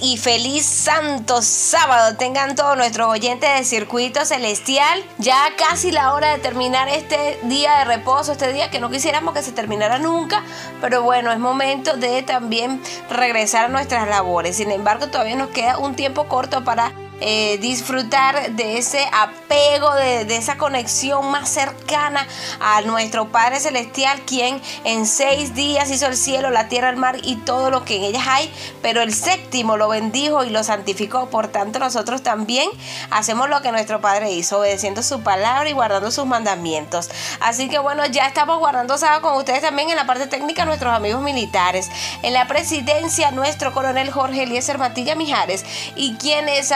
y feliz santo sábado. Tengan todos nuestros oyentes de Circuito Celestial. Ya casi la hora de terminar este día de reposo, este día que no quisiéramos que se terminara nunca, pero bueno, es momento de también regresar a nuestras labores. Sin embargo, todavía nos queda un tiempo corto para eh, disfrutar de ese apego, de, de, esa conexión más cercana a nuestro Padre Celestial, quien en seis días hizo el cielo, la tierra, el mar y todo lo que en ellas hay, pero el séptimo lo bendijo y lo santificó. Por tanto, nosotros también hacemos lo que nuestro Padre hizo, obedeciendo su palabra y guardando sus mandamientos. Así que bueno, ya estamos guardando sábado con ustedes también en la parte técnica, nuestros amigos militares. En la presidencia, nuestro coronel Jorge Eliezer Matilla Mijares y quienes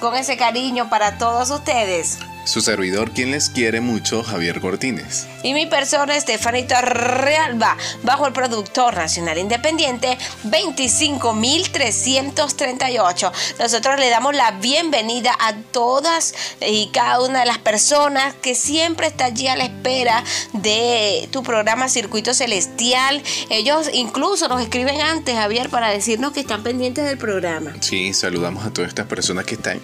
con ese cariño para todos ustedes. Su servidor, quien les quiere mucho, Javier Cortines. Y mi persona, Estefanita Realba, bajo el productor nacional independiente 25.338. Nosotros le damos la bienvenida a todas y cada una de las personas que siempre está allí a la espera de tu programa Circuito Celestial. Ellos incluso nos escriben antes, Javier, para decirnos que están pendientes del programa. Sí, saludamos a todas estas personas que están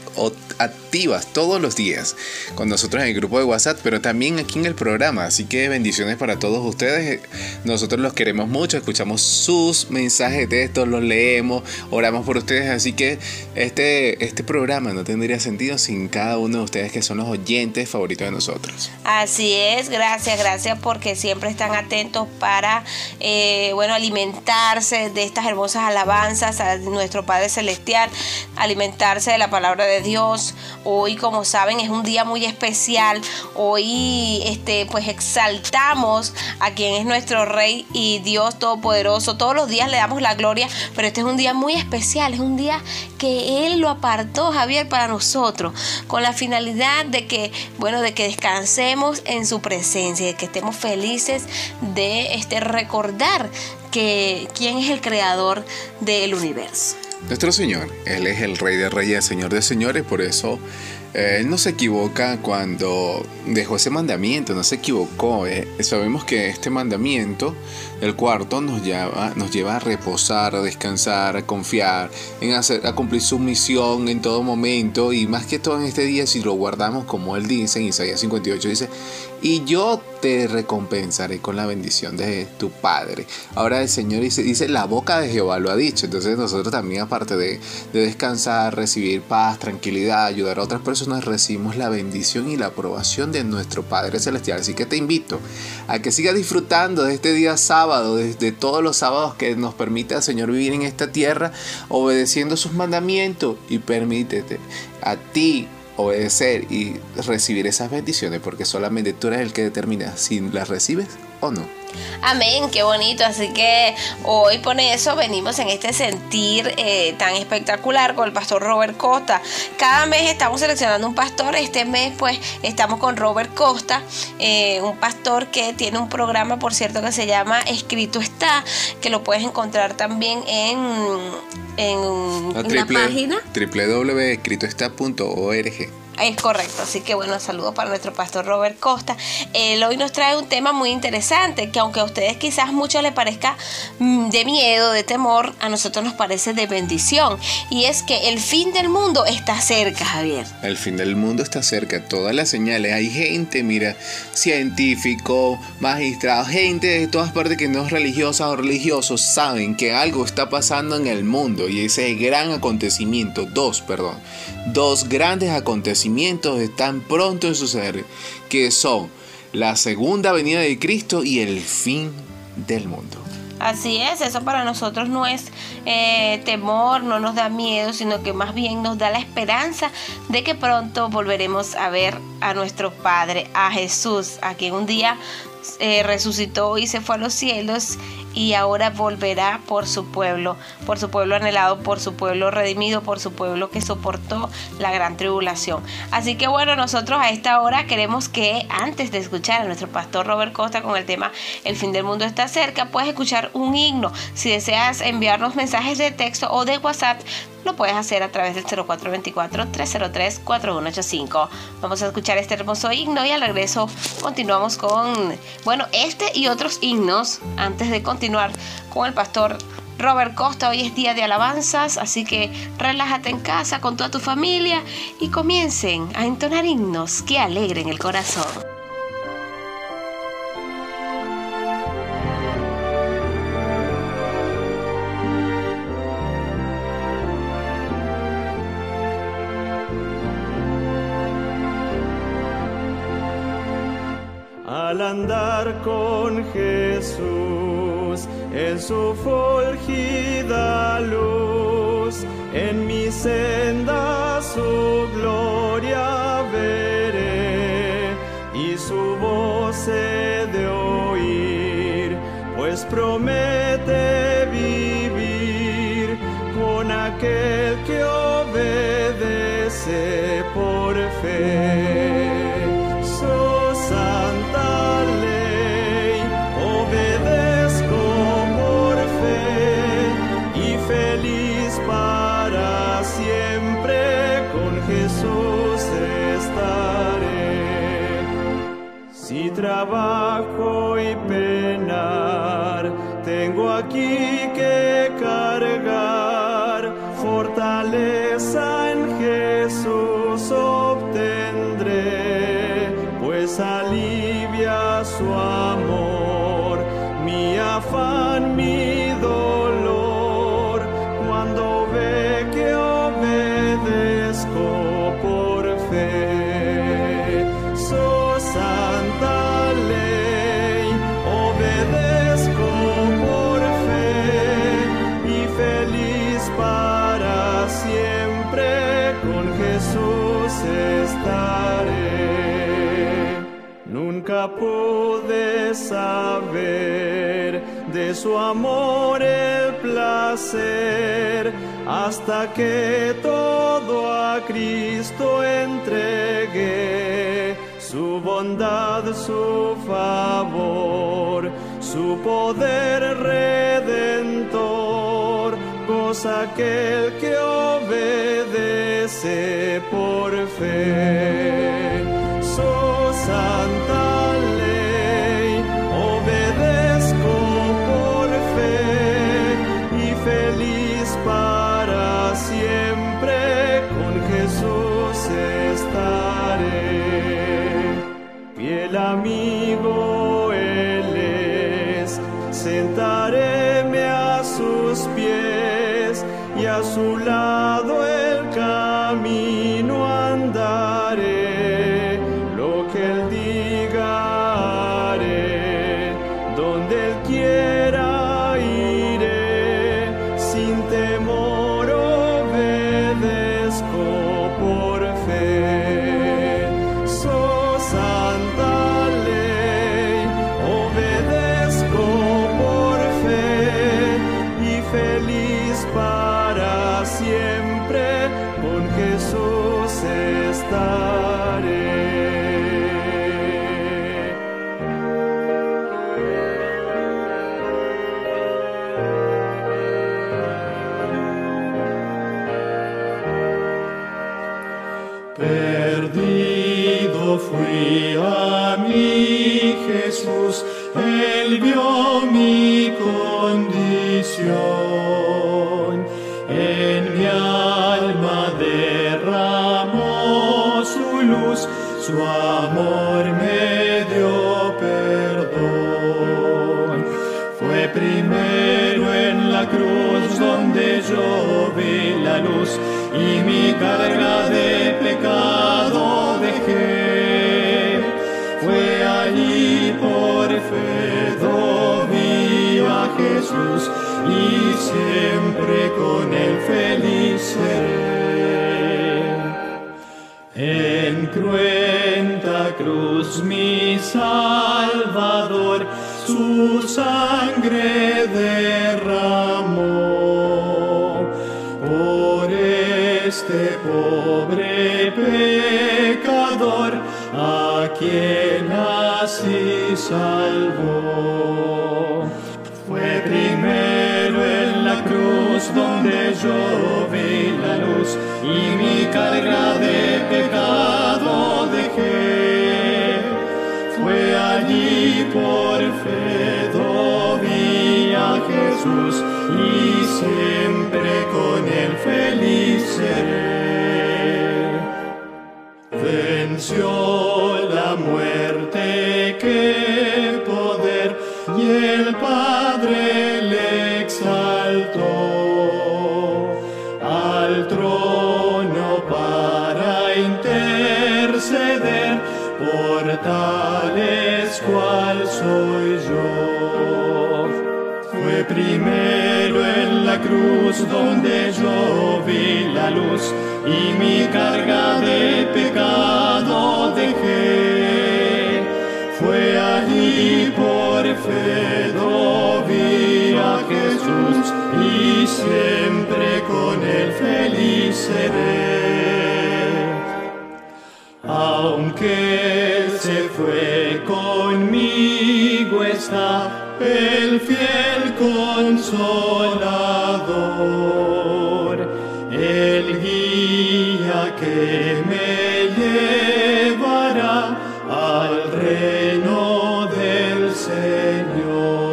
activas todos los días con nosotros en el grupo de WhatsApp, pero también aquí en el programa. Así que bendiciones para todos ustedes. Nosotros los queremos mucho, escuchamos sus mensajes de estos, los leemos, oramos por ustedes. Así que este, este programa no tendría sentido sin cada uno de ustedes que son los oyentes favoritos de nosotros. Así es, gracias, gracias porque siempre están atentos para, eh, bueno, alimentarse de estas hermosas alabanzas a nuestro Padre Celestial, alimentarse de la palabra de Dios. Hoy, como saben, es un día muy especial. Hoy este, pues exaltamos a quien es nuestro Rey y Dios Todopoderoso. Todos los días le damos la gloria, pero este es un día muy especial, es un día que Él lo apartó, Javier, para nosotros, con la finalidad de que, bueno, de que descansemos en su presencia, de que estemos felices de este, recordar que quién es el creador del universo. Nuestro Señor, Él es el Rey de Reyes, Señor de Señores, por eso eh, él no se equivoca cuando dejó ese mandamiento, no se equivocó. Eh. Sabemos que este mandamiento, el cuarto, nos lleva, nos lleva a reposar, a descansar, a confiar, en hacer, a cumplir su misión en todo momento y más que todo en este día, si lo guardamos como él dice en Isaías 58, dice, y yo te recompensaré con la bendición de tu Padre. Ahora el Señor dice, dice, la boca de Jehová lo ha dicho. Entonces nosotros también, aparte de, de descansar, recibir paz, tranquilidad, ayudar a otras personas, recibimos la bendición y la aprobación de nuestro Padre Celestial. Así que te invito a que sigas disfrutando de este día sábado, de, de todos los sábados que nos permite el Señor vivir en esta tierra, obedeciendo sus mandamientos y permítete a ti obedecer y recibir esas bendiciones porque solamente tú eres el que determina si las recibes o no. Amén, qué bonito. Así que hoy por eso venimos en este sentir eh, tan espectacular con el pastor Robert Costa. Cada mes estamos seleccionando un pastor. Este mes pues estamos con Robert Costa, eh, un pastor que tiene un programa, por cierto, que se llama Escrito está, que lo puedes encontrar también en, en, la, en la página www.escritoestá.org. Es correcto, así que bueno, saludos para nuestro pastor Robert Costa. Él hoy nos trae un tema muy interesante que aunque a ustedes quizás mucho les parezca mm, de miedo, de temor, a nosotros nos parece de bendición. Y es que el fin del mundo está cerca, Javier. El fin del mundo está cerca, todas las señales. Hay gente, mira, científico, magistrado, gente de todas partes que no es religiosa o religiosos, saben que algo está pasando en el mundo y ese gran acontecimiento, dos, perdón, dos grandes acontecimientos están pronto de suceder, que son la segunda venida de Cristo y el fin del mundo. Así es, eso para nosotros no es eh, temor, no nos da miedo, sino que más bien nos da la esperanza de que pronto volveremos a ver a nuestro Padre, a Jesús, a quien un día eh, resucitó y se fue a los cielos y ahora volverá por su pueblo, por su pueblo anhelado, por su pueblo redimido, por su pueblo que soportó la gran tribulación. Así que bueno, nosotros a esta hora queremos que antes de escuchar a nuestro pastor Robert Costa con el tema El fin del mundo está cerca, puedes escuchar un himno. Si deseas enviarnos mensajes de texto o de WhatsApp, lo puedes hacer a través del 0424-303-4185. Vamos a escuchar este hermoso himno y al regreso continuamos con, bueno, este y otros himnos antes de continuar con el pastor. Robert Costa, hoy es día de alabanzas, así que relájate en casa con toda tu familia y comiencen a entonar himnos que alegren el corazón. andar con Jesús en su fulgida luz, en mi senda su gloria veré y su voz he de oír, pues promete vivir con aquel que obedece por trabajo y penar, tengo aquí que cargar fortaleza. pude saber de su amor el placer hasta que todo a Cristo entregué, su bondad, su favor, su poder redentor, cosa aquel que obedece por fe. oh Y siempre y mi carga de pecado dejé. Fue allí por fe vi a Jesús y siempre con él feliz seré. Aunque él se fue conmigo está el fiel consolador, que me llevará al reino del Señor.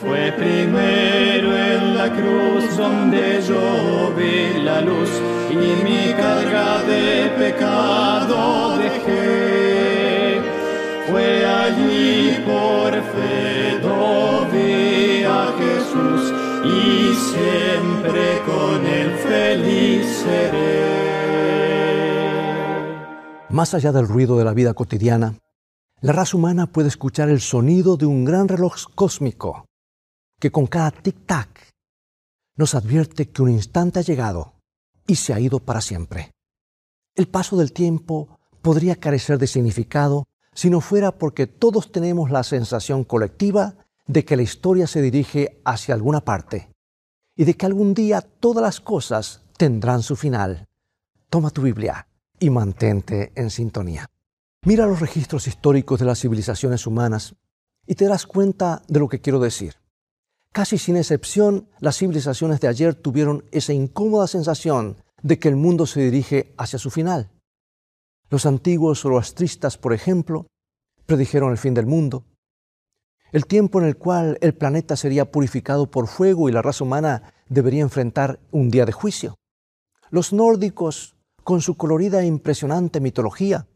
Fue primero en la cruz donde yo vi la luz y mi carga de pecado dejé. Fue allí por fe vi a Jesús y siempre con él feliz Más allá del ruido de la vida cotidiana, la raza humana puede escuchar el sonido de un gran reloj cósmico que con cada tic-tac nos advierte que un instante ha llegado y se ha ido para siempre. El paso del tiempo podría carecer de significado si no fuera porque todos tenemos la sensación colectiva de que la historia se dirige hacia alguna parte y de que algún día todas las cosas tendrán su final. Toma tu Biblia y mantente en sintonía. Mira los registros históricos de las civilizaciones humanas y te darás cuenta de lo que quiero decir. Casi sin excepción, las civilizaciones de ayer tuvieron esa incómoda sensación de que el mundo se dirige hacia su final. Los antiguos zoroastristas, por ejemplo, predijeron el fin del mundo, el tiempo en el cual el planeta sería purificado por fuego y la raza humana debería enfrentar un día de juicio. Los nórdicos, con su colorida e impresionante mitología,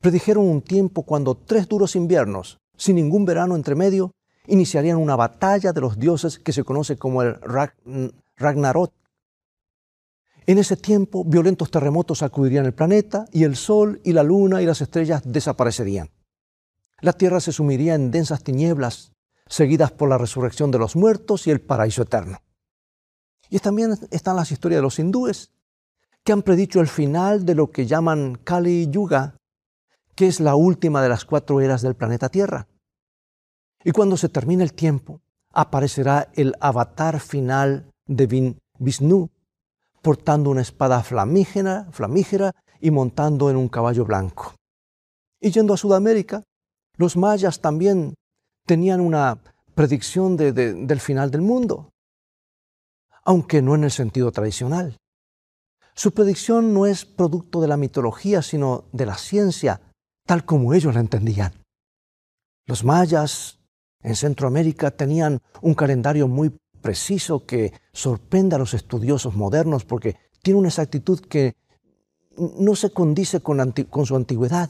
predijeron un tiempo cuando tres duros inviernos, sin ningún verano entre medio, iniciarían una batalla de los dioses que se conoce como el Ragnarok. En ese tiempo, violentos terremotos sacudirían el planeta y el Sol y la Luna y las estrellas desaparecerían. La tierra se sumiría en densas tinieblas, seguidas por la resurrección de los muertos y el paraíso eterno. Y también están las historias de los hindúes, que han predicho el final de lo que llaman Kali Yuga, que es la última de las cuatro eras del planeta Tierra. Y cuando se termine el tiempo, aparecerá el avatar final de Vishnu, portando una espada flamígera, flamígera y montando en un caballo blanco. Y yendo a Sudamérica, los mayas también tenían una predicción de, de, del final del mundo, aunque no en el sentido tradicional. Su predicción no es producto de la mitología, sino de la ciencia, tal como ellos la entendían. Los mayas en Centroamérica tenían un calendario muy preciso que sorprende a los estudiosos modernos porque tiene una exactitud que no se condice con, con su antigüedad.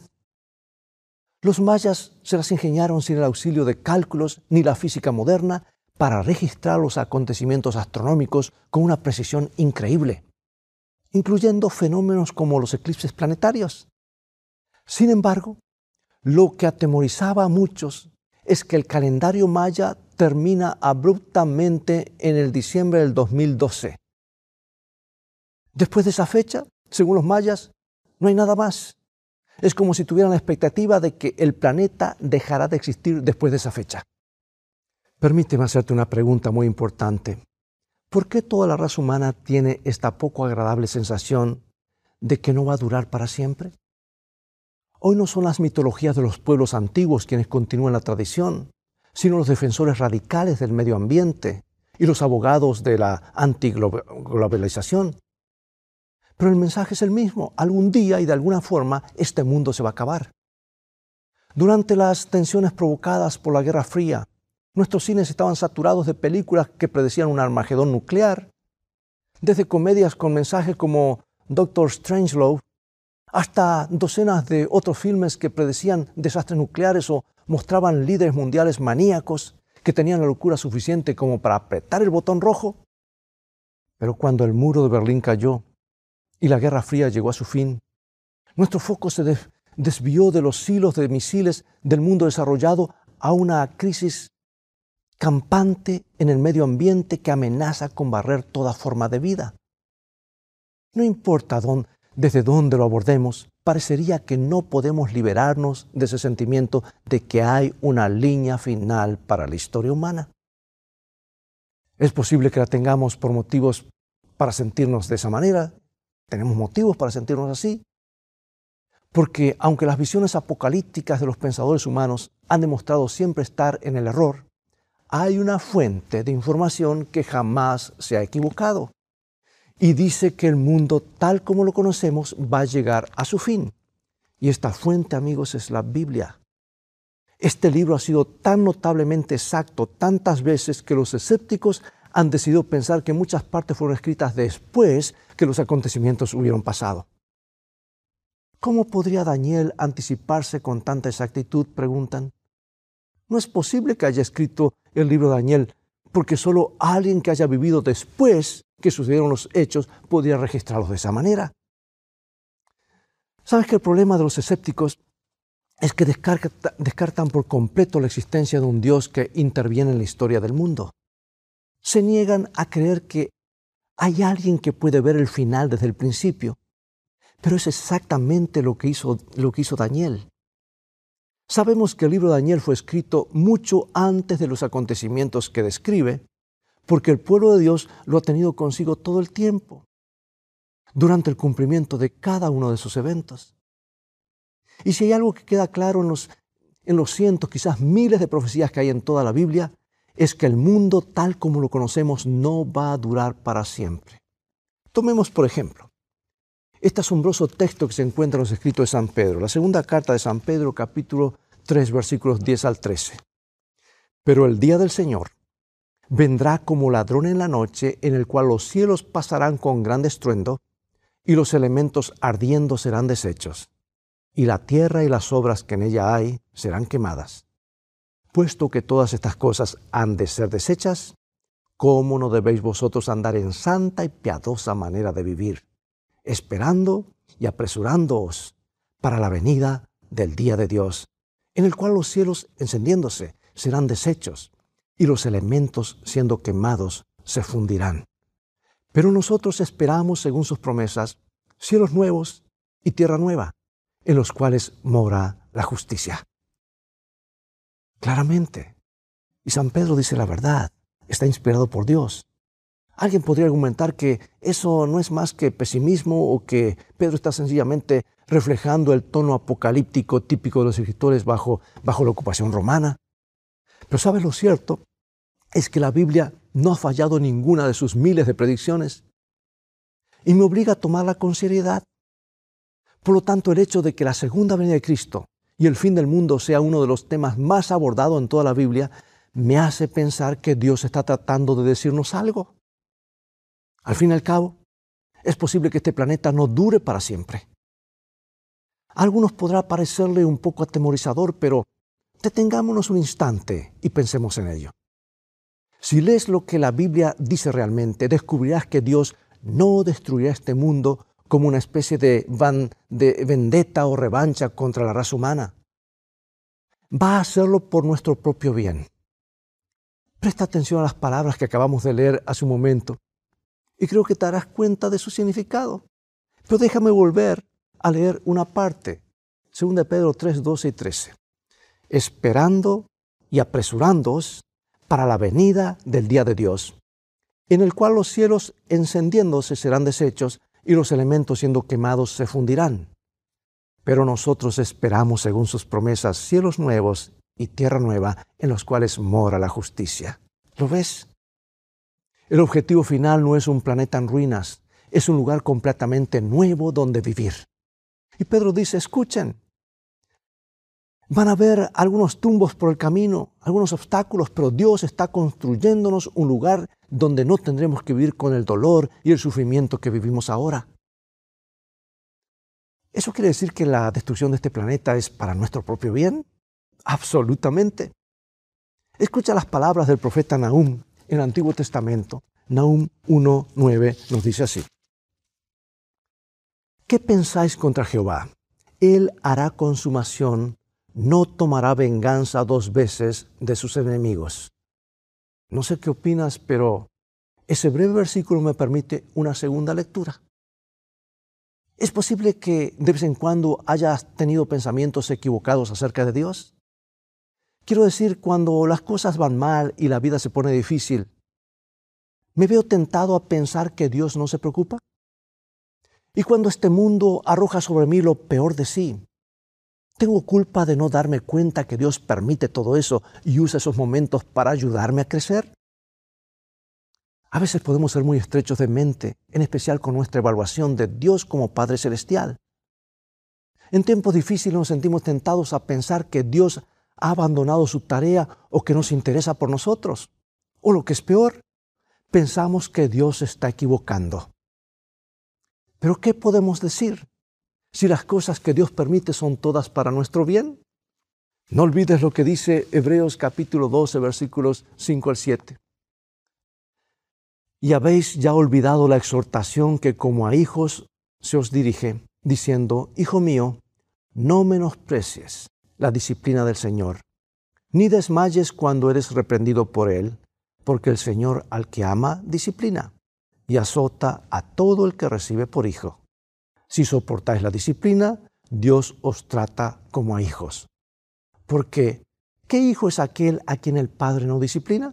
Los mayas se las ingeniaron sin el auxilio de cálculos ni la física moderna para registrar los acontecimientos astronómicos con una precisión increíble, incluyendo fenómenos como los eclipses planetarios. Sin embargo, lo que atemorizaba a muchos es que el calendario maya termina abruptamente en el diciembre del 2012. Después de esa fecha, según los mayas, no hay nada más. Es como si tuvieran la expectativa de que el planeta dejará de existir después de esa fecha. Permíteme hacerte una pregunta muy importante. ¿Por qué toda la raza humana tiene esta poco agradable sensación de que no va a durar para siempre? Hoy no son las mitologías de los pueblos antiguos quienes continúan la tradición, sino los defensores radicales del medio ambiente y los abogados de la antiglobalización. Pero el mensaje es el mismo. Algún día y de alguna forma este mundo se va a acabar. Durante las tensiones provocadas por la Guerra Fría Nuestros cines estaban saturados de películas que predecían un armagedón nuclear, desde comedias con mensajes como Doctor Strangelove hasta docenas de otros filmes que predecían desastres nucleares o mostraban líderes mundiales maníacos que tenían la locura suficiente como para apretar el botón rojo. Pero cuando el muro de Berlín cayó y la Guerra Fría llegó a su fin, nuestro foco se desvió de los hilos de misiles del mundo desarrollado a una crisis campante en el medio ambiente que amenaza con barrer toda forma de vida. No importa dónde, desde dónde lo abordemos, parecería que no podemos liberarnos de ese sentimiento de que hay una línea final para la historia humana. Es posible que la tengamos por motivos para sentirnos de esa manera, tenemos motivos para sentirnos así, porque aunque las visiones apocalípticas de los pensadores humanos han demostrado siempre estar en el error, hay una fuente de información que jamás se ha equivocado y dice que el mundo tal como lo conocemos va a llegar a su fin. Y esta fuente, amigos, es la Biblia. Este libro ha sido tan notablemente exacto tantas veces que los escépticos han decidido pensar que muchas partes fueron escritas después que los acontecimientos hubieron pasado. ¿Cómo podría Daniel anticiparse con tanta exactitud? Preguntan. No es posible que haya escrito el libro de Daniel porque solo alguien que haya vivido después que sucedieron los hechos podría registrarlos de esa manera. ¿Sabes que el problema de los escépticos es que descartan por completo la existencia de un Dios que interviene en la historia del mundo? Se niegan a creer que hay alguien que puede ver el final desde el principio. Pero es exactamente lo que hizo, lo que hizo Daniel. Sabemos que el libro de Daniel fue escrito mucho antes de los acontecimientos que describe, porque el pueblo de Dios lo ha tenido consigo todo el tiempo, durante el cumplimiento de cada uno de sus eventos. Y si hay algo que queda claro en los, en los cientos, quizás miles de profecías que hay en toda la Biblia, es que el mundo tal como lo conocemos no va a durar para siempre. Tomemos, por ejemplo, este asombroso texto que se encuentra en los escritos de San Pedro, la segunda carta de San Pedro, capítulo 3, versículos 10 al 13. Pero el día del Señor vendrá como ladrón en la noche, en el cual los cielos pasarán con gran estruendo, y los elementos ardiendo serán deshechos, y la tierra y las obras que en ella hay serán quemadas. Puesto que todas estas cosas han de ser deshechas, ¿cómo no debéis vosotros andar en santa y piadosa manera de vivir? Esperando y apresurándoos para la venida del día de Dios, en el cual los cielos encendiéndose serán deshechos y los elementos siendo quemados se fundirán. Pero nosotros esperamos, según sus promesas, cielos nuevos y tierra nueva, en los cuales mora la justicia. Claramente. Y San Pedro dice la verdad, está inspirado por Dios. Alguien podría argumentar que eso no es más que pesimismo o que Pedro está sencillamente reflejando el tono apocalíptico típico de los escritores bajo, bajo la ocupación romana. Pero ¿sabes lo cierto? Es que la Biblia no ha fallado ninguna de sus miles de predicciones y me obliga a tomarla con seriedad. Por lo tanto, el hecho de que la segunda venida de Cristo y el fin del mundo sea uno de los temas más abordados en toda la Biblia me hace pensar que Dios está tratando de decirnos algo. Al fin y al cabo, es posible que este planeta no dure para siempre. A algunos podrá parecerle un poco atemorizador, pero detengámonos un instante y pensemos en ello. Si lees lo que la Biblia dice realmente, descubrirás que Dios no destruirá este mundo como una especie de, de vendetta o revancha contra la raza humana. Va a hacerlo por nuestro propio bien. Presta atención a las palabras que acabamos de leer hace un momento y creo que te darás cuenta de su significado. Pero déjame volver a leer una parte, 2 Pedro 3, 12 y 13. Esperando y apresurándoos para la venida del día de Dios, en el cual los cielos encendiéndose serán deshechos y los elementos siendo quemados se fundirán. Pero nosotros esperamos, según sus promesas, cielos nuevos y tierra nueva en los cuales mora la justicia. ¿Lo ves? El objetivo final no es un planeta en ruinas, es un lugar completamente nuevo donde vivir. Y Pedro dice, escuchen, Van a haber algunos tumbos por el camino, algunos obstáculos, pero Dios está construyéndonos un lugar donde no tendremos que vivir con el dolor y el sufrimiento que vivimos ahora. ¿Eso quiere decir que la destrucción de este planeta es para nuestro propio bien? Absolutamente. Escucha las palabras del profeta Nahum en el Antiguo Testamento. Nahum 1.9 nos dice así. ¿Qué pensáis contra Jehová? Él hará consumación no tomará venganza dos veces de sus enemigos. No sé qué opinas, pero ese breve versículo me permite una segunda lectura. ¿Es posible que de vez en cuando hayas tenido pensamientos equivocados acerca de Dios? Quiero decir, cuando las cosas van mal y la vida se pone difícil, ¿me veo tentado a pensar que Dios no se preocupa? Y cuando este mundo arroja sobre mí lo peor de sí, ¿Tengo culpa de no darme cuenta que Dios permite todo eso y usa esos momentos para ayudarme a crecer? A veces podemos ser muy estrechos de mente, en especial con nuestra evaluación de Dios como Padre Celestial. En tiempos difíciles nos sentimos tentados a pensar que Dios ha abandonado su tarea o que no se interesa por nosotros. O lo que es peor, pensamos que Dios está equivocando. Pero ¿qué podemos decir? si las cosas que Dios permite son todas para nuestro bien? No olvides lo que dice Hebreos capítulo 12, versículos 5 al 7. Y habéis ya olvidado la exhortación que como a hijos se os dirige, diciendo, Hijo mío, no menosprecies la disciplina del Señor, ni desmayes cuando eres reprendido por Él, porque el Señor al que ama disciplina y azota a todo el que recibe por hijo. Si soportáis la disciplina, Dios os trata como a hijos. Porque, ¿qué hijo es aquel a quien el Padre no disciplina?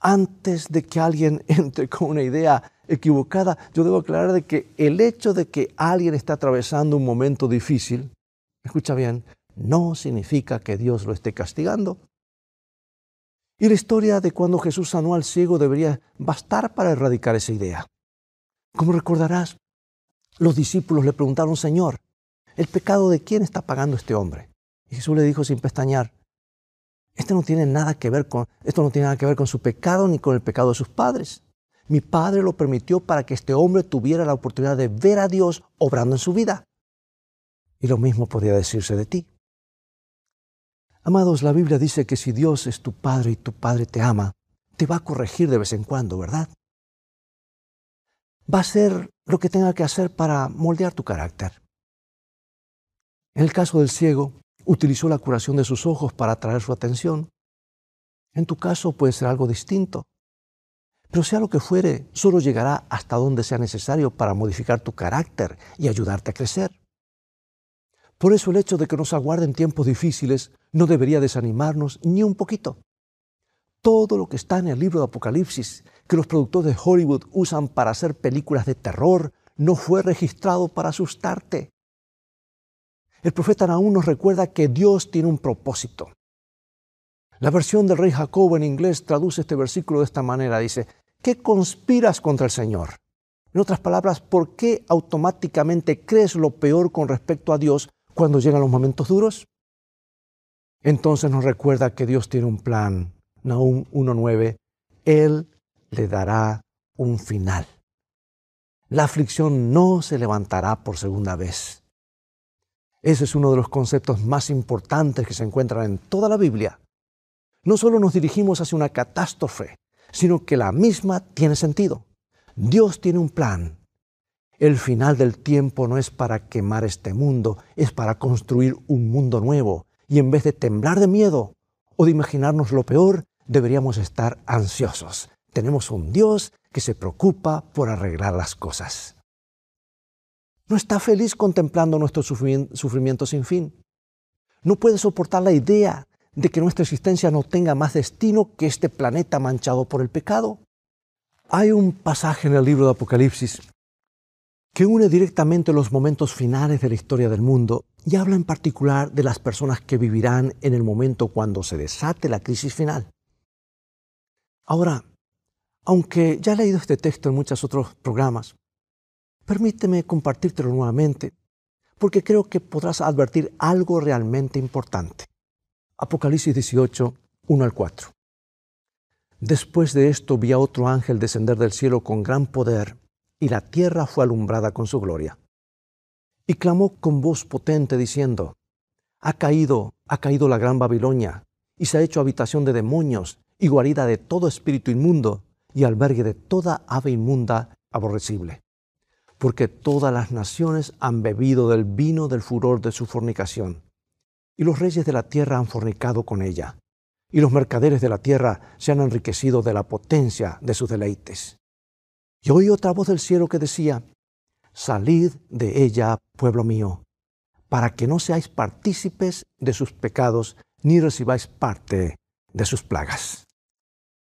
Antes de que alguien entre con una idea equivocada, yo debo aclarar de que el hecho de que alguien está atravesando un momento difícil, escucha bien, no significa que Dios lo esté castigando. Y la historia de cuando Jesús sanó al ciego debería bastar para erradicar esa idea. Como recordarás, los discípulos le preguntaron, Señor, ¿el pecado de quién está pagando este hombre? Y Jesús le dijo sin pestañear, esto no tiene nada que ver con, esto no tiene nada que ver con su pecado ni con el pecado de sus padres. Mi padre lo permitió para que este hombre tuviera la oportunidad de ver a Dios obrando en su vida. Y lo mismo podría decirse de ti. Amados, la Biblia dice que si Dios es tu Padre y tu Padre te ama, te va a corregir de vez en cuando, ¿verdad? Va a ser lo que tenga que hacer para moldear tu carácter. En el caso del ciego, utilizó la curación de sus ojos para atraer su atención. En tu caso puede ser algo distinto. Pero sea lo que fuere, solo llegará hasta donde sea necesario para modificar tu carácter y ayudarte a crecer. Por eso el hecho de que nos aguarden tiempos difíciles no debería desanimarnos ni un poquito. Todo lo que está en el libro de Apocalipsis que los productores de Hollywood usan para hacer películas de terror no fue registrado para asustarte. El profeta Nahum nos recuerda que Dios tiene un propósito. La versión del rey Jacobo en inglés traduce este versículo de esta manera. Dice, ¿qué conspiras contra el Señor? En otras palabras, ¿por qué automáticamente crees lo peor con respecto a Dios cuando llegan los momentos duros? Entonces nos recuerda que Dios tiene un plan. Nahum 1.9, Él le dará un final. La aflicción no se levantará por segunda vez. Ese es uno de los conceptos más importantes que se encuentran en toda la Biblia. No solo nos dirigimos hacia una catástrofe, sino que la misma tiene sentido. Dios tiene un plan. El final del tiempo no es para quemar este mundo, es para construir un mundo nuevo. Y en vez de temblar de miedo o de imaginarnos lo peor, deberíamos estar ansiosos, tenemos un Dios que se preocupa por arreglar las cosas. No está feliz contemplando nuestro sufrimiento sin fin. No puede soportar la idea de que nuestra existencia no tenga más destino que este planeta manchado por el pecado. Hay un pasaje en el libro de Apocalipsis que une directamente los momentos finales de la historia del mundo y habla en particular de las personas que vivirán en el momento cuando se desate la crisis final. Ahora, aunque ya he leído este texto en muchos otros programas, permíteme compartírtelo nuevamente, porque creo que podrás advertir algo realmente importante. Apocalipsis 18, 1 al 4. Después de esto vi a otro ángel descender del cielo con gran poder, y la tierra fue alumbrada con su gloria. Y clamó con voz potente diciendo, Ha caído, ha caído la gran Babilonia, y se ha hecho habitación de demonios, y guarida de todo espíritu inmundo, y albergue de toda ave inmunda aborrecible. Porque todas las naciones han bebido del vino del furor de su fornicación, y los reyes de la tierra han fornicado con ella y los mercaderes de la tierra se han enriquecido de la potencia de sus deleites. Y oí otra voz del cielo que decía, Salid de ella, pueblo mío, para que no seáis partícipes de sus pecados, ni recibáis parte de sus plagas.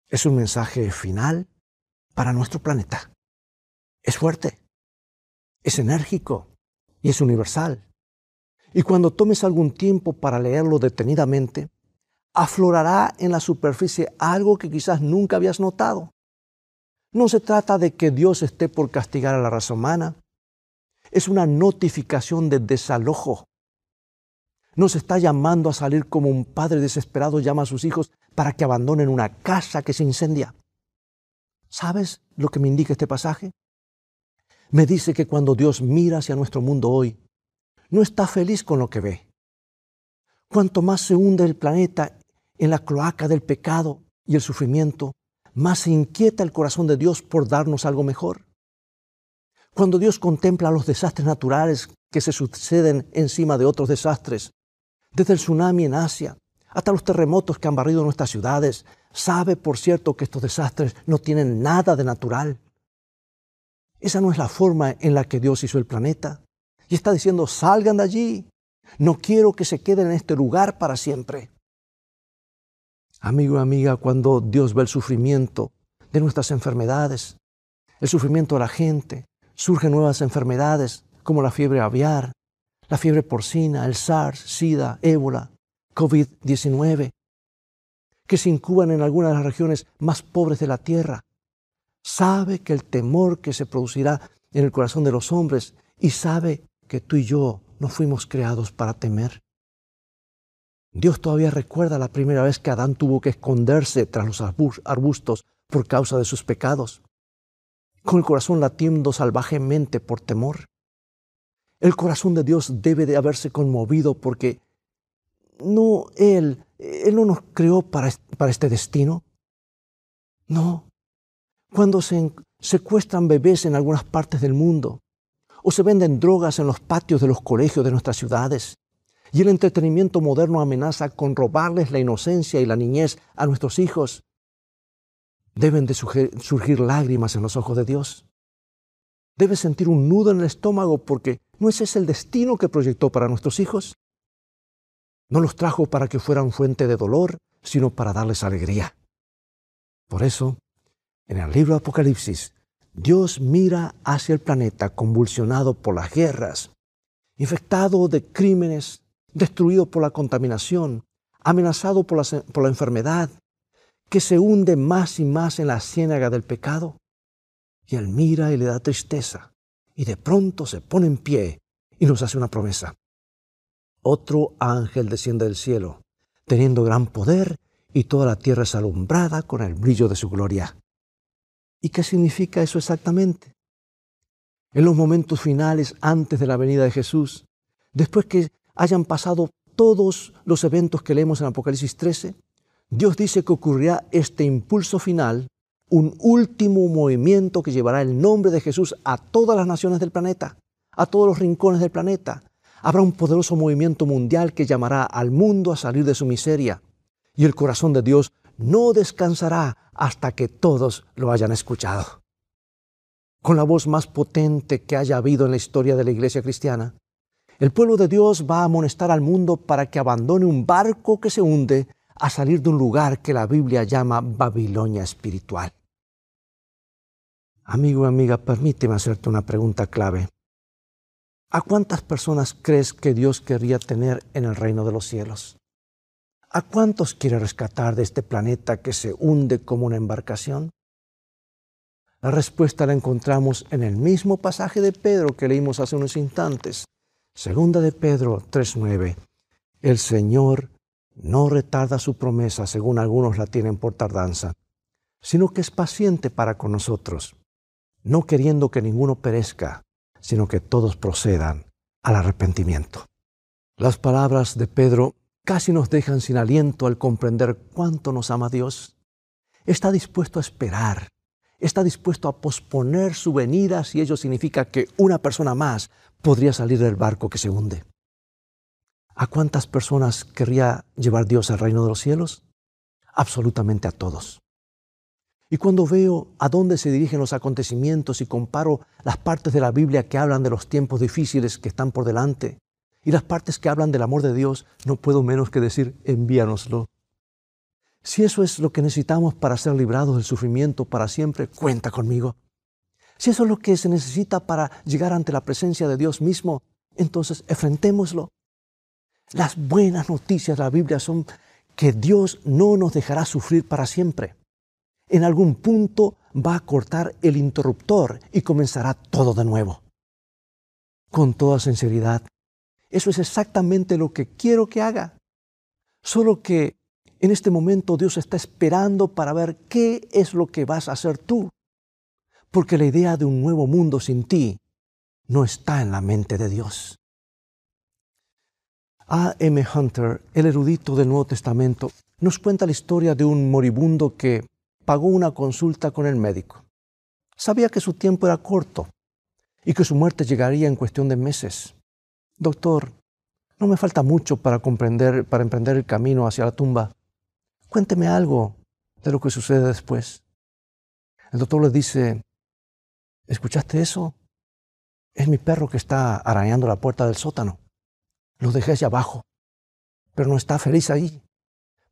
Es un mensaje final para nuestro planeta. Es fuerte, es enérgico y es universal. Y cuando tomes algún tiempo para leerlo detenidamente, aflorará en la superficie algo que quizás nunca habías notado. No se trata de que Dios esté por castigar a la raza humana. Es una notificación de desalojo. Nos está llamando a salir como un padre desesperado llama a sus hijos para que abandonen una casa que se incendia. ¿Sabes lo que me indica este pasaje? Me dice que cuando Dios mira hacia nuestro mundo hoy, no está feliz con lo que ve. Cuanto más se hunde el planeta en la cloaca del pecado y el sufrimiento, más se inquieta el corazón de Dios por darnos algo mejor. Cuando Dios contempla los desastres naturales que se suceden encima de otros desastres, desde el tsunami en Asia hasta los terremotos que han barrido nuestras ciudades, sabe, por cierto, que estos desastres no tienen nada de natural. Esa no es la forma en la que Dios hizo el planeta. Y está diciendo, salgan de allí. No quiero que se queden en este lugar para siempre. Amigo y amiga, cuando Dios ve el sufrimiento de nuestras enfermedades, el sufrimiento de la gente, surgen nuevas enfermedades como la fiebre aviar, la fiebre porcina, el SARS, SIDA, ébola, COVID-19, que se incuban en algunas de las regiones más pobres de la tierra. Sabe que el temor que se producirá en el corazón de los hombres y sabe que tú y yo no fuimos creados para temer. Dios todavía recuerda la primera vez que Adán tuvo que esconderse tras los arbustos por causa de sus pecados, con el corazón latiendo salvajemente por temor. El corazón de Dios debe de haberse conmovido porque no Él, Él no nos creó para, para este destino. No. Cuando se secuestran bebés en algunas partes del mundo o se venden drogas en los patios de los colegios de nuestras ciudades, y el entretenimiento moderno amenaza con robarles la inocencia y la niñez a nuestros hijos. Deben de surgir lágrimas en los ojos de Dios. Debes sentir un nudo en el estómago porque ¿no ese es el destino que proyectó para nuestros hijos? No los trajo para que fueran fuente de dolor, sino para darles alegría. Por eso, en el libro de Apocalipsis, Dios mira hacia el planeta convulsionado por las guerras, infectado de crímenes, destruido por la contaminación, amenazado por la, por la enfermedad, que se hunde más y más en la ciénaga del pecado. Y él mira y le da tristeza, y de pronto se pone en pie y nos hace una promesa. Otro ángel desciende del cielo, teniendo gran poder, y toda la tierra es alumbrada con el brillo de su gloria. ¿Y qué significa eso exactamente? En los momentos finales antes de la venida de Jesús, después que hayan pasado todos los eventos que leemos en Apocalipsis 13, Dios dice que ocurrirá este impulso final, un último movimiento que llevará el nombre de Jesús a todas las naciones del planeta, a todos los rincones del planeta. Habrá un poderoso movimiento mundial que llamará al mundo a salir de su miseria. Y el corazón de Dios no descansará hasta que todos lo hayan escuchado. Con la voz más potente que haya habido en la historia de la iglesia cristiana, el pueblo de Dios va a amonestar al mundo para que abandone un barco que se hunde a salir de un lugar que la Biblia llama Babilonia espiritual. Amigo y amiga, permíteme hacerte una pregunta clave. ¿A cuántas personas crees que Dios querría tener en el reino de los cielos? ¿A cuántos quiere rescatar de este planeta que se hunde como una embarcación? La respuesta la encontramos en el mismo pasaje de Pedro que leímos hace unos instantes Segunda de Pedro 3:9. El Señor no retarda su promesa, según algunos la tienen por tardanza, sino que es paciente para con nosotros, no queriendo que ninguno perezca, sino que todos procedan al arrepentimiento. Las palabras de Pedro casi nos dejan sin aliento al comprender cuánto nos ama Dios. Está dispuesto a esperar, está dispuesto a posponer su venida si ello significa que una persona más podría salir del barco que se hunde. ¿A cuántas personas querría llevar Dios al reino de los cielos? Absolutamente a todos. Y cuando veo a dónde se dirigen los acontecimientos y comparo las partes de la Biblia que hablan de los tiempos difíciles que están por delante y las partes que hablan del amor de Dios, no puedo menos que decir, envíanoslo. Si eso es lo que necesitamos para ser librados del sufrimiento para siempre, cuenta conmigo. Si eso es lo que se necesita para llegar ante la presencia de Dios mismo, entonces enfrentémoslo. Las buenas noticias de la Biblia son que Dios no nos dejará sufrir para siempre en algún punto va a cortar el interruptor y comenzará todo de nuevo. Con toda sinceridad, eso es exactamente lo que quiero que haga. Solo que en este momento Dios está esperando para ver qué es lo que vas a hacer tú. Porque la idea de un nuevo mundo sin ti no está en la mente de Dios. A. M. Hunter, el erudito del Nuevo Testamento, nos cuenta la historia de un moribundo que pagó una consulta con el médico. Sabía que su tiempo era corto y que su muerte llegaría en cuestión de meses. Doctor, no me falta mucho para comprender, para emprender el camino hacia la tumba. Cuénteme algo de lo que sucede después. El doctor le dice, ¿escuchaste eso? Es mi perro que está arañando la puerta del sótano. Lo dejé allá abajo, pero no está feliz ahí,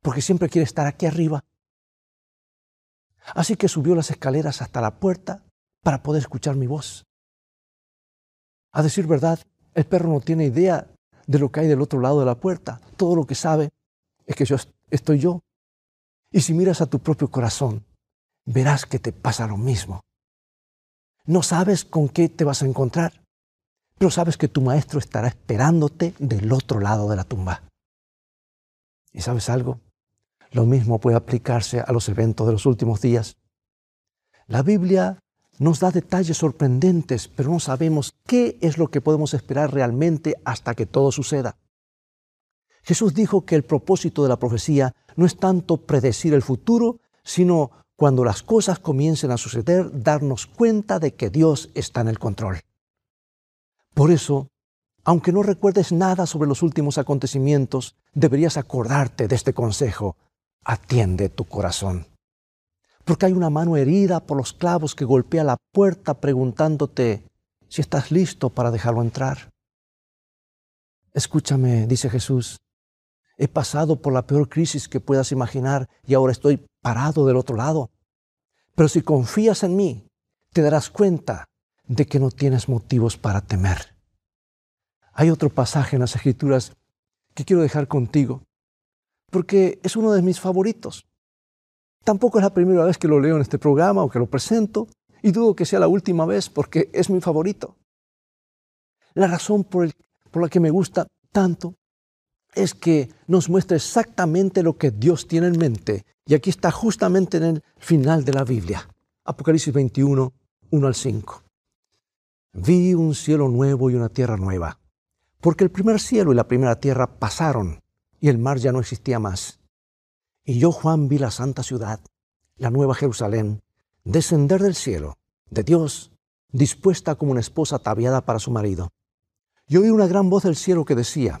porque siempre quiere estar aquí arriba. Así que subió las escaleras hasta la puerta para poder escuchar mi voz. A decir verdad, el perro no tiene idea de lo que hay del otro lado de la puerta. Todo lo que sabe es que yo estoy yo. Y si miras a tu propio corazón, verás que te pasa lo mismo. No sabes con qué te vas a encontrar, pero sabes que tu maestro estará esperándote del otro lado de la tumba. ¿Y sabes algo? Lo mismo puede aplicarse a los eventos de los últimos días. La Biblia nos da detalles sorprendentes, pero no sabemos qué es lo que podemos esperar realmente hasta que todo suceda. Jesús dijo que el propósito de la profecía no es tanto predecir el futuro, sino cuando las cosas comiencen a suceder, darnos cuenta de que Dios está en el control. Por eso, aunque no recuerdes nada sobre los últimos acontecimientos, deberías acordarte de este consejo atiende tu corazón. Porque hay una mano herida por los clavos que golpea la puerta preguntándote si estás listo para dejarlo entrar. Escúchame, dice Jesús, he pasado por la peor crisis que puedas imaginar y ahora estoy parado del otro lado. Pero si confías en mí, te darás cuenta de que no tienes motivos para temer. Hay otro pasaje en las Escrituras que quiero dejar contigo porque es uno de mis favoritos. Tampoco es la primera vez que lo leo en este programa o que lo presento, y dudo que sea la última vez porque es mi favorito. La razón por, la que me gusta tanto es que nos muestra exactamente lo que Dios tiene en mente. Y aquí está justamente en el final de la Biblia. Apocalipsis 21, 1 al 5. Vi un cielo nuevo y una tierra nueva, porque el primer cielo y la primera tierra pasaron y el mar ya no existía más. Y yo, Juan, vi la santa ciudad, la nueva Jerusalén, descender del cielo, de Dios, dispuesta como una esposa ataviada para su marido. Y oí una gran voz del cielo que decía,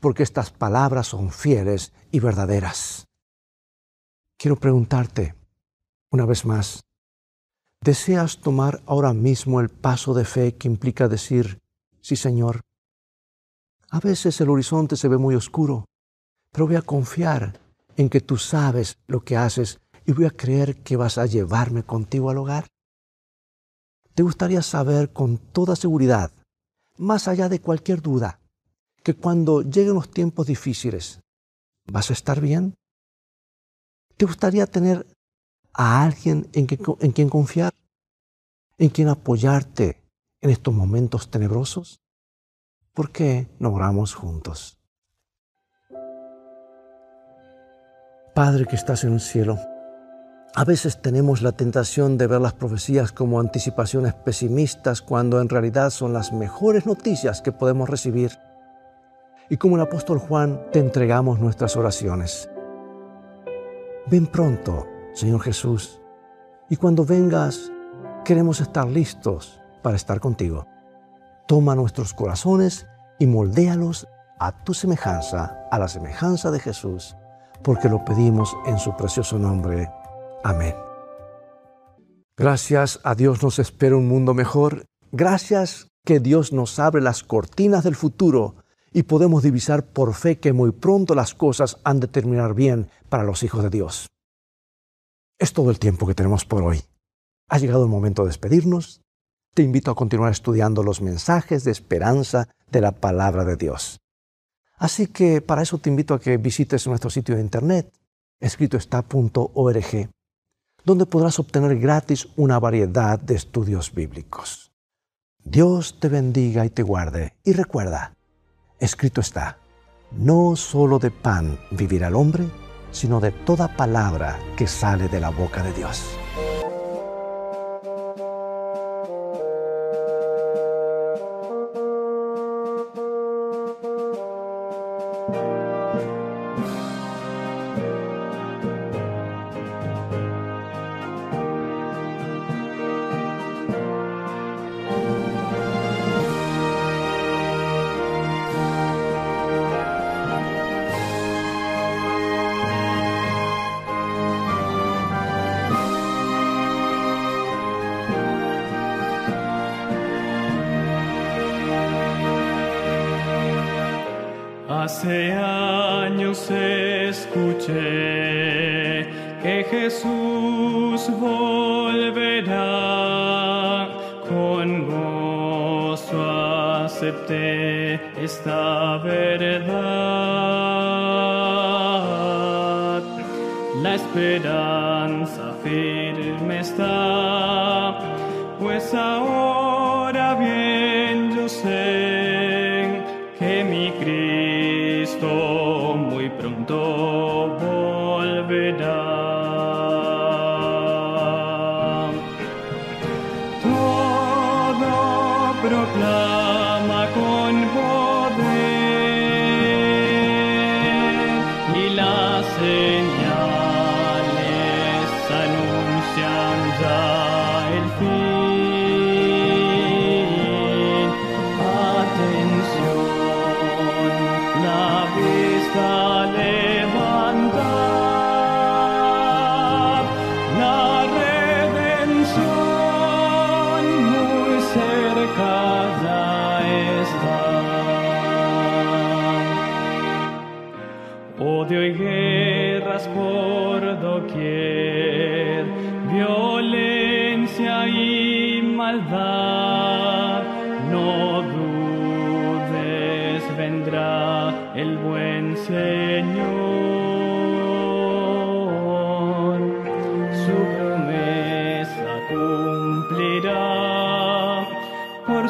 porque estas palabras son fieles y verdaderas. Quiero preguntarte, una vez más, ¿deseas tomar ahora mismo el paso de fe que implica decir, sí Señor? A veces el horizonte se ve muy oscuro pero voy a confiar en que tú sabes lo que haces y voy a creer que vas a llevarme contigo al hogar. ¿Te gustaría saber con toda seguridad, más allá de cualquier duda, que cuando lleguen los tiempos difíciles, vas a estar bien? ¿Te gustaría tener a alguien en, en quien confiar? ¿En quien apoyarte en estos momentos tenebrosos? ¿Por qué no oramos juntos? Padre que estás en el cielo, a veces tenemos la tentación de ver las profecías como anticipaciones pesimistas cuando en realidad son las mejores noticias que podemos recibir. Y como el apóstol Juan, te entregamos nuestras oraciones. Ven pronto, Señor Jesús, y cuando vengas, queremos estar listos para estar contigo. Toma nuestros corazones y moldéalos a tu semejanza, a la semejanza de Jesús, porque lo pedimos en su precioso nombre. Amén. Gracias a Dios nos espera un mundo mejor. Gracias que Dios nos abre las cortinas del futuro y podemos divisar por fe que muy pronto las cosas han de terminar bien para los hijos de Dios. Es todo el tiempo que tenemos por hoy. Ha llegado el momento de despedirnos. Te invito a continuar estudiando los mensajes de esperanza de la palabra de Dios. Así que para eso te invito a que visites nuestro sitio de internet, escritoestá.org donde podrás obtener gratis una variedad de estudios bíblicos. Dios te bendiga y te guarde. Y recuerda, escrito está, no solo de pan vivirá el hombre, sino de toda palabra que sale de la boca de Dios. Hace años escuché que Jesús volverá. Con gozo acepté esta verdad. La esperanza firme está, pues ahora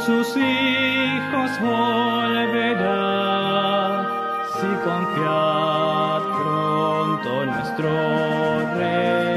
sus hijos volverá. Si confiad pronto nuestro Rey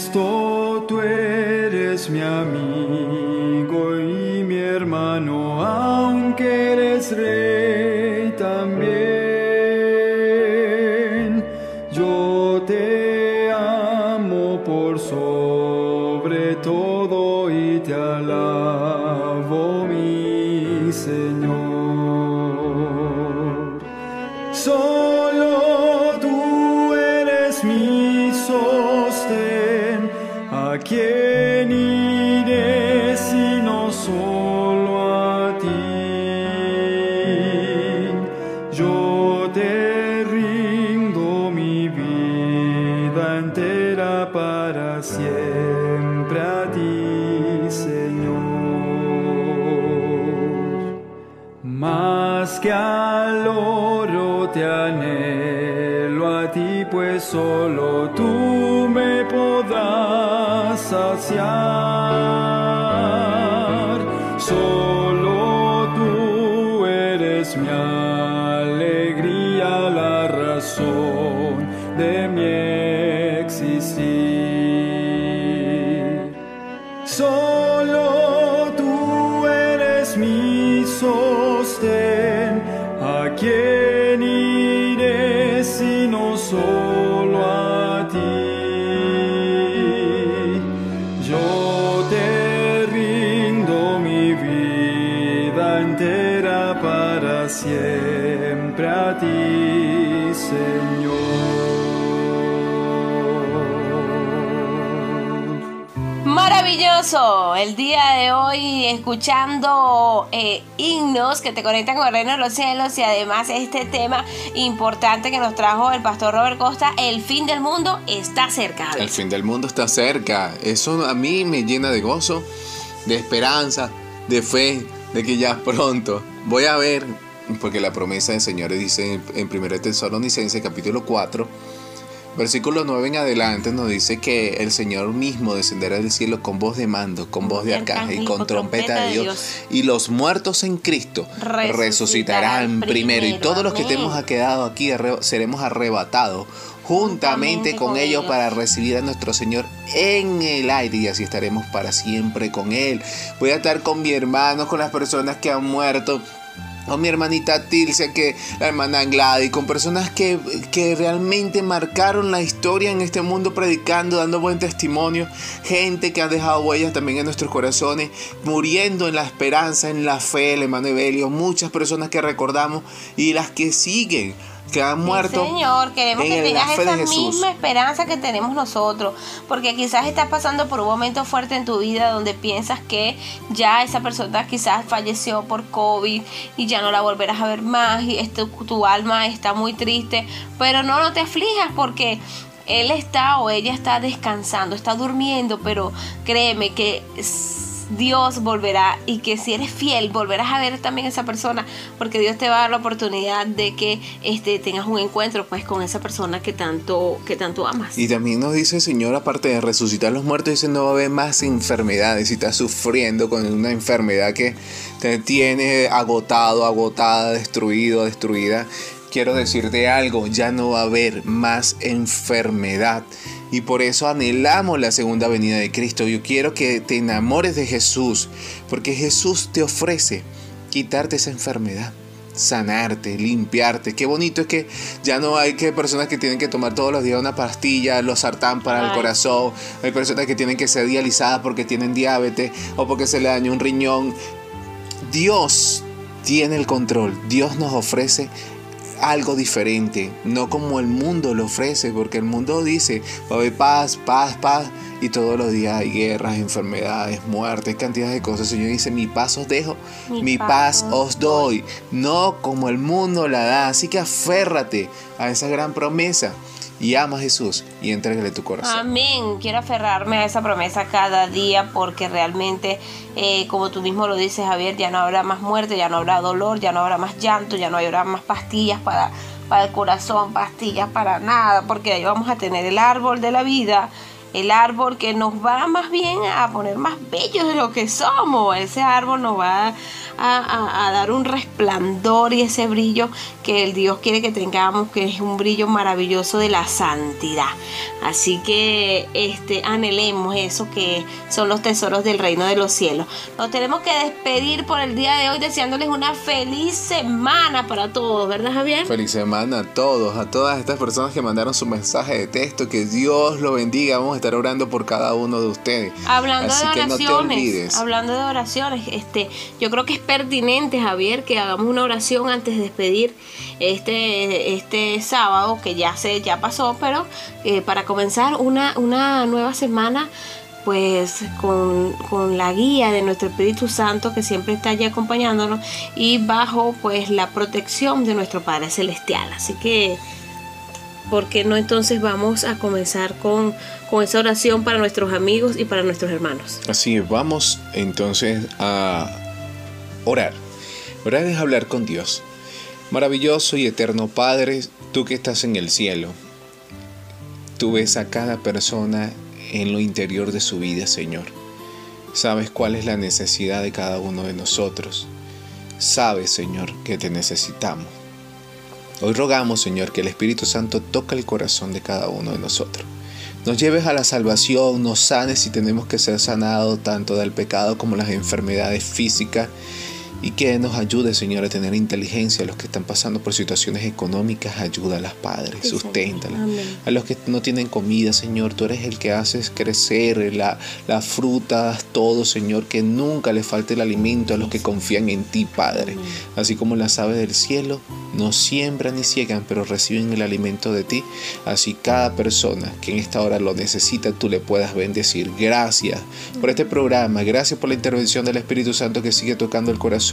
Cristo, tú eres mi amigo y mi hermano, aunque eres rey saciar. Maravilloso el día de hoy escuchando eh, himnos que te conectan con el reino de los cielos y además este tema importante que nos trajo el pastor Robert Costa, el fin del mundo está cerca. El fin del mundo está cerca. Eso a mí me llena de gozo, de esperanza, de fe, de que ya pronto voy a ver, porque la promesa del Señor dice en 1 Tesalonicenses capítulo 4, versículo 9 en adelante nos dice que el Señor mismo descenderá del cielo con voz de mando, con voz de arcángel y con trompeta de Dios. Y los muertos en Cristo Resucitarán resucitarán primero. Y primero. todos los que Amén. estemos quedado aquí seremos arrebatados juntamente Juntamente con con ellos ellos. para recibir a nuestro Señor en el aire y así estaremos para siempre con Él. Voy a estar con mi hermano, con las personas que han muerto. Con mi hermanita Tilcia, que la hermana Gladys, con personas que, que realmente marcaron la historia en este mundo predicando, dando buen testimonio, gente que ha dejado huellas también en nuestros corazones, muriendo en la esperanza, en la fe, el hermano Evelio, muchas personas que recordamos y las que siguen, que han muerto. Señor, queremos en que tengas esa misma esperanza que tenemos nosotros, porque quizás estás pasando por un momento fuerte en tu vida donde piensas que ya esa persona quizás falleció por COVID y ya no la volverás a ver más y esto- tu alma está muy triste, pero no, no te aflijas porque él está o ella está descansando, está durmiendo, pero créeme que s- Dios volverá y que si eres fiel volverás a ver también a esa persona porque Dios te va a dar la oportunidad de que este tengas un encuentro pues con esa persona que tanto que tanto amas. Y también nos dice el Señor, aparte de resucitar los muertos, dice no va a haber más enfermedades. Si estás sufriendo con una enfermedad que te tiene agotado, agotada, destruido, destruida, quiero decirte algo, ya no va a haber más enfermedad. Y por eso anhelamos la segunda venida de Cristo. Yo quiero que te enamores de Jesús, porque Jesús te ofrece quitarte esa enfermedad sanarte, limpiarte. Qué bonito es que ya no hay que personas que tienen que tomar todos los días una pastilla, los sartán para el corazón. Hay personas que tienen que ser dializadas porque tienen diabetes o porque se le dañó un riñón. Dios tiene el control. Dios nos ofrece algo diferente, no como el mundo lo ofrece, porque el mundo dice, va a haber paz, paz, paz, y todos los días hay guerras, enfermedades, muertes, cantidades de cosas. El Señor dice, mi paz os dejo, mi, paz, os doy, no como el mundo la da. Así que aférrate a esa gran promesa y ama a Jesús y entrégale tu corazón. Amén. Quiero aferrarme a esa promesa cada día porque realmente, eh, como tú mismo lo dices, Javier, ya no habrá más muerte, ya no habrá dolor, ya no habrá más llanto, ya no habrá más pastillas para, para el corazón, pastillas para nada, porque ahí vamos a tener el árbol de la vida el árbol que nos va más bien a poner más bellos de lo que somos. Ese árbol nos va a, dar un resplandor y ese brillo que el Dios quiere que tengamos, que es un brillo maravilloso de la santidad. Así que este, anhelemos eso que son los tesoros del reino de los cielos. Nos tenemos que despedir por el día de hoy deseándoles una feliz semana para todos, ¿verdad Javier? Feliz semana a todos, a todas estas personas que mandaron su mensaje de texto, que Dios lo bendiga. Vamos a estar orando por cada uno de ustedes. Hablando de oraciones, hablando de oraciones, este, yo creo que es pertinente, Javier, que hagamos una oración antes de despedir este, este sábado, que ya se, ya pasó, pero eh, para comenzar una, una nueva semana pues con, con, la guía de nuestro Espíritu Santo que siempre está allí acompañándonos y bajo pues la protección de nuestro Padre Celestial. Así que, ¿por qué no entonces vamos a comenzar con, con esa oración para nuestros amigos y para nuestros hermanos? Así vamos entonces a orar. Orar es hablar con Dios. Maravilloso y eterno Padre, tú que estás en el cielo, tú ves a cada persona en lo interior de su vida, Señor. Sabes cuál es la necesidad de cada uno de nosotros. Sabes, Señor, que te necesitamos. Hoy rogamos, Señor, que el Espíritu Santo toque el corazón de cada uno de nosotros. Nos lleves a la salvación, nos sanes si tenemos que ser sanados tanto del pecado como las enfermedades físicas y que nos ayude, Señor, a tener inteligencia a los que están pasando por situaciones económicas. Ayuda a las padres, susténtalas. A los que no tienen comida, Señor, tú eres el que haces crecer la, la fruta, todo, Señor, que nunca le falte el alimento a los que confían en ti, Padre. Así como las aves del cielo no siembran ni ciegan, pero reciben el alimento de ti. Así cada persona que en esta hora lo necesita, tú le puedas bendecir. Gracias por este programa, gracias por la intervención del Espíritu Santo que sigue tocando el corazón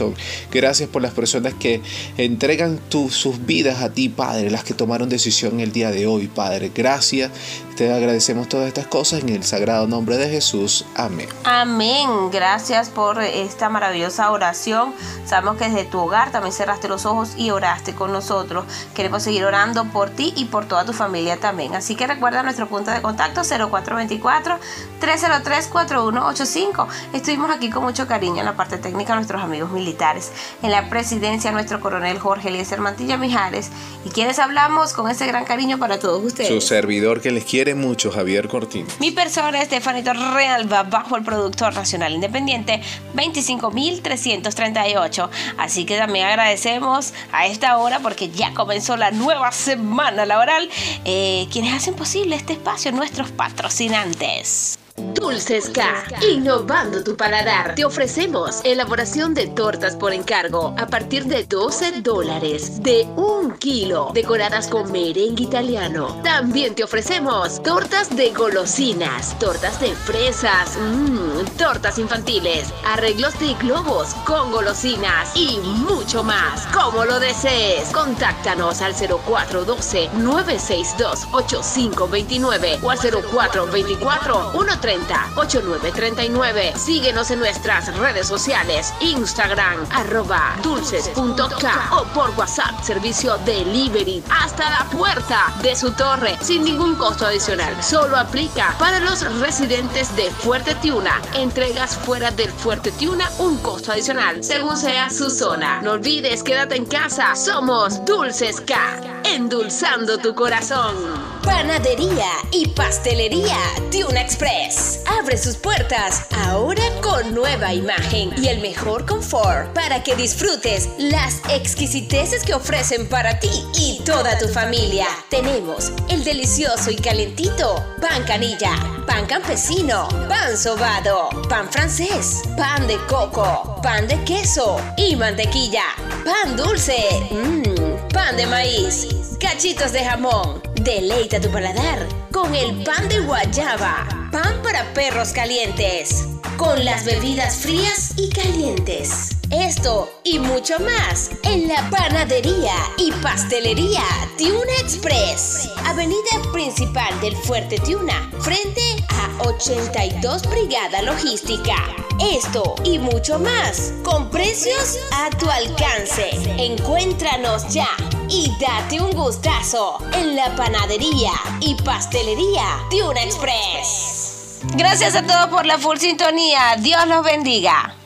Gracias por las personas que entregan sus vidas a ti, Padre, las que tomaron decisión el día de hoy, Padre. Gracias. Te agradecemos todas estas cosas en el sagrado nombre de Jesús. Amén. Amén. Gracias por esta maravillosa oración. Sabemos que desde tu hogar también cerraste los ojos y oraste con nosotros. Queremos seguir orando por ti y por toda tu familia también. Así que recuerda nuestro punto de contacto 0424 303 4185. Estuvimos aquí con mucho cariño en la parte técnica nuestros amigos militares en la presidencia, nuestro coronel Jorge Eliezer Mantilla Mijares. Y quienes hablamos con ese gran cariño para todos ustedes. Su servidor que les quiere mucho, Javier Cortino. Mi persona, Estefanito Realba, bajo el productor nacional independiente 25.338. Así que también agradecemos a esta hora porque ya comenzó la nueva semana laboral. Eh, quienes hacen posible este espacio, nuestros patrocinantes. Dulces K, innovando tu paladar. Te ofrecemos elaboración de tortas por encargo a partir de 12 dólares de un kilo, decoradas con merengue italiano. También te ofrecemos tortas de golosinas, tortas de fresas, mmm, tortas infantiles, arreglos de globos con golosinas y mucho más. Como lo desees, contáctanos al 0412 962 8529 o al 0424 13 8939. Síguenos en nuestras redes sociales, Instagram, arroba dulces.k o por WhatsApp, servicio delivery hasta la puerta de su torre, sin ningún costo adicional. Solo aplica para los residentes de Fuerte Tiuna. Entregas fuera del Fuerte Tiuna, un costo adicional, según sea su zona. No olvides, quédate en casa. Somos Dulces K, endulzando tu corazón. Panadería y pastelería Tuna Express. Abre sus puertas ahora con nueva imagen y el mejor confort para que disfrutes las exquisiteces que ofrecen para ti y toda tu familia. Tenemos el delicioso y calentito pan canilla, pan campesino, pan sobado, pan francés, pan de coco, pan de queso y mantequilla, pan dulce, mmm, pan de maíz, cachitos de jamón. Deleita tu paladar con el pan de guayaba, pan para perros calientes, con las bebidas frías y calientes. Esto y mucho más en la panadería y pastelería Tiuna Express, avenida principal del Fuerte Tiuna, frente a 82 Brigada Logística. Esto y mucho más con precios a tu alcance. Encuéntranos ya y date un gustazo en la panadería y pastelería Tiuna Express. Gracias a todos por la full sintonía. Dios los bendiga.